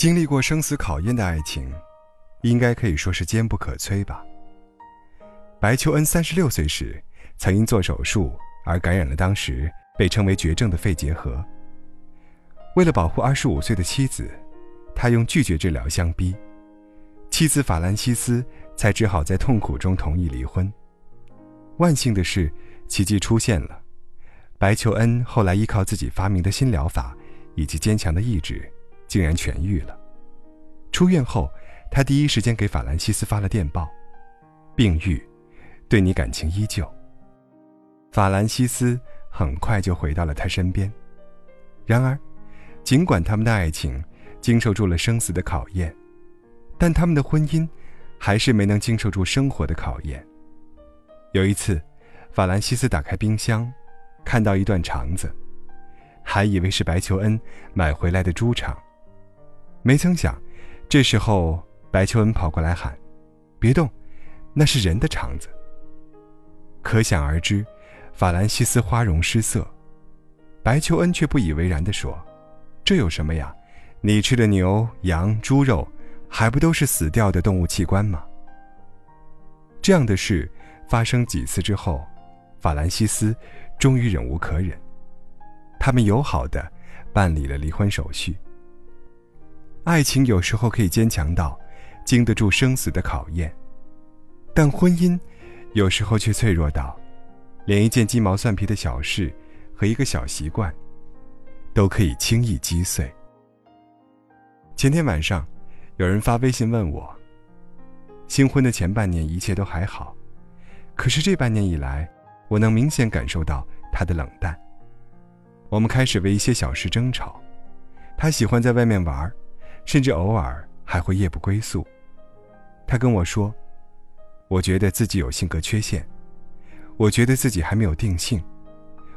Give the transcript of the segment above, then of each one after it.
经历过生死考验的爱情，应该可以说是坚不可摧吧。白求恩三十六岁时，曾因做手术而感染了当时被称为绝症的肺结核。为了保护二十五岁的妻子，他用拒绝治疗相逼，妻子法兰西斯才只好在痛苦中同意离婚。万幸的是，奇迹出现了，白求恩后来依靠自己发明的新疗法以及坚强的意志，竟然痊愈了。出院后，他第一时间给法兰西斯发了电报：“病愈，对你感情依旧。”法兰西斯很快就回到了他身边。然而，尽管他们的爱情经受住了生死的考验，但他们的婚姻还是没能经受住生活的考验。有一次，法兰西斯打开冰箱，看到一段肠子，还以为是白求恩买回来的猪肠，没曾想，这时候白求恩跑过来喊：“别动，那是人的肠子。”可想而知，法兰西斯花容失色，白求恩却不以为然地说。这有什么呀？你吃的牛、羊、猪肉，还不都是死掉的动物器官吗？这样的事发生几次之后，法兰西斯终于忍无可忍，他们友好的办理了离婚手续。爱情有时候可以坚强到经得住生死的考验，但婚姻有时候却脆弱到连一件鸡毛蒜皮的小事和一个小习惯。都可以轻易击碎。前天晚上，有人发微信问我：新婚的前半年一切都还好，可是这半年以来，我能明显感受到他的冷淡。我们开始为一些小事争吵，他喜欢在外面玩儿，甚至偶尔还会夜不归宿。他跟我说：“我觉得自己有性格缺陷，我觉得自己还没有定性，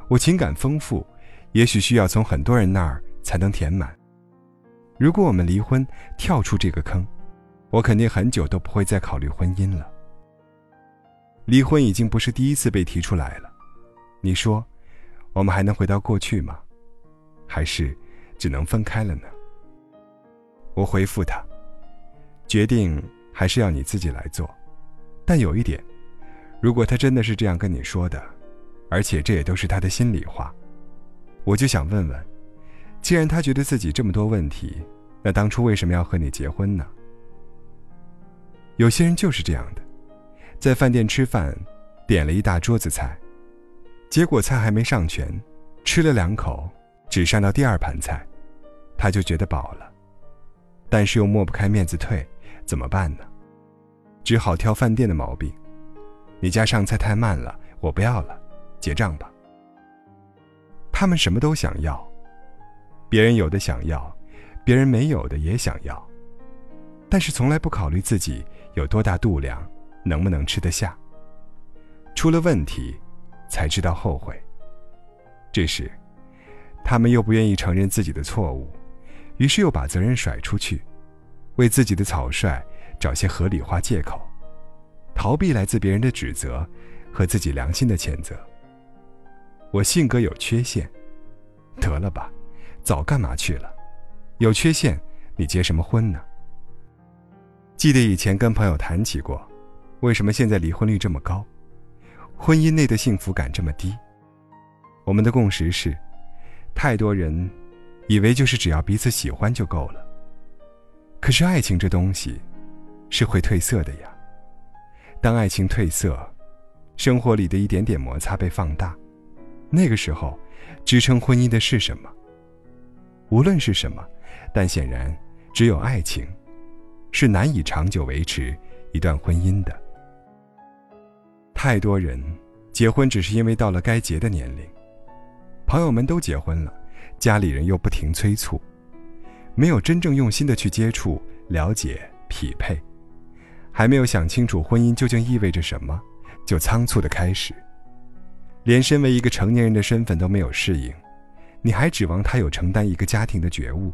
我情感丰富。”也许需要从很多人那儿才能填满。如果我们离婚，跳出这个坑，我肯定很久都不会再考虑婚姻了。离婚已经不是第一次被提出来了，你说，我们还能回到过去吗？还是只能分开了呢？我回复他，决定还是要你自己来做。但有一点，如果他真的是这样跟你说的，而且这也都是他的心里话。我就想问问，既然他觉得自己这么多问题，那当初为什么要和你结婚呢？有些人就是这样的，在饭店吃饭，点了一大桌子菜，结果菜还没上全，吃了两口，只上到第二盘菜，他就觉得饱了，但是又抹不开面子退，怎么办呢？只好挑饭店的毛病，你家上菜太慢了，我不要了，结账吧。他们什么都想要，别人有的想要，别人没有的也想要，但是从来不考虑自己有多大度量，能不能吃得下。出了问题，才知道后悔。这时，他们又不愿意承认自己的错误，于是又把责任甩出去，为自己的草率找些合理化借口，逃避来自别人的指责和自己良心的谴责。我性格有缺陷，得了吧，早干嘛去了？有缺陷，你结什么婚呢？记得以前跟朋友谈起过，为什么现在离婚率这么高，婚姻内的幸福感这么低？我们的共识是，太多人以为就是只要彼此喜欢就够了。可是爱情这东西，是会褪色的呀。当爱情褪色，生活里的一点点摩擦被放大。那个时候，支撑婚姻的是什么？无论是什么，但显然只有爱情，是难以长久维持一段婚姻的。太多人结婚只是因为到了该结的年龄，朋友们都结婚了，家里人又不停催促，没有真正用心的去接触、了解、匹配，还没有想清楚婚姻究竟意味着什么，就仓促的开始。连身为一个成年人的身份都没有适应，你还指望他有承担一个家庭的觉悟，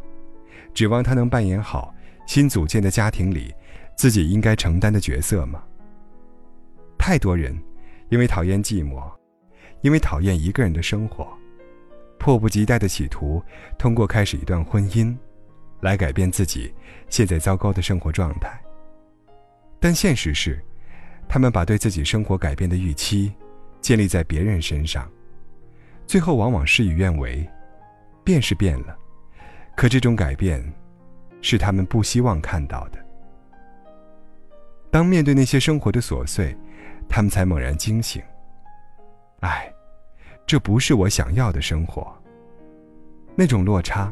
指望他能扮演好新组建的家庭里自己应该承担的角色吗？太多人因为讨厌寂寞，因为讨厌一个人的生活，迫不及待的企图通过开始一段婚姻，来改变自己现在糟糕的生活状态。但现实是，他们把对自己生活改变的预期建立在别人身上，最后往往事与愿违。变是变了，可这种改变，是他们不希望看到的。当面对那些生活的琐碎，他们才猛然惊醒。唉，这不是我想要的生活。那种落差，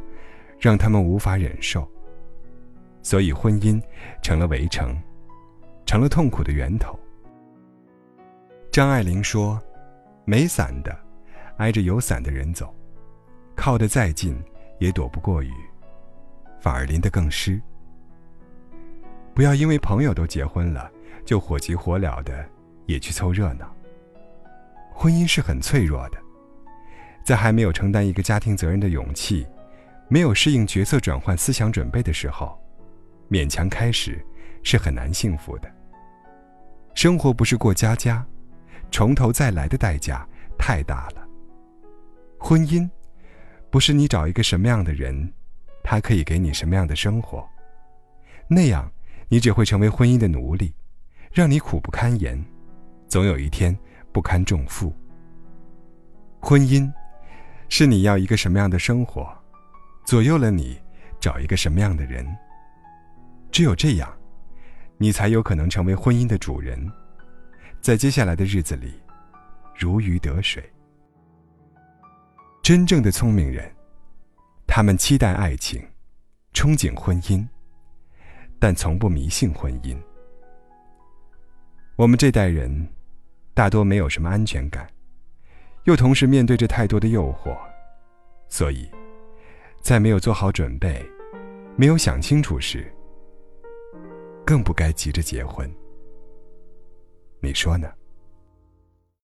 让他们无法忍受。所以婚姻成了围城。成了痛苦的源头。张爱玲说：“没伞的，挨着有伞的人走，靠得再近也躲不过雨，反而淋得更湿。不要因为朋友都结婚了，就火急火燎的也去凑热闹。婚姻是很脆弱的，在还没有承担一个家庭责任的勇气，没有适应角色转换思想准备的时候，勉强开始是很难幸福的。”生活不是过家家，从头再来的代价太大了。婚姻，不是你找一个什么样的人，他可以给你什么样的生活，那样你只会成为婚姻的奴隶，让你苦不堪言，总有一天不堪重负。婚姻，是你要一个什么样的生活，左右了你找一个什么样的人。只有这样。你才有可能成为婚姻的主人，在接下来的日子里，如鱼得水。真正的聪明人，他们期待爱情，憧憬婚姻，但从不迷信婚姻。我们这代人，大多没有什么安全感，又同时面对着太多的诱惑，所以，在没有做好准备、没有想清楚时。更不该急着结婚，你说呢？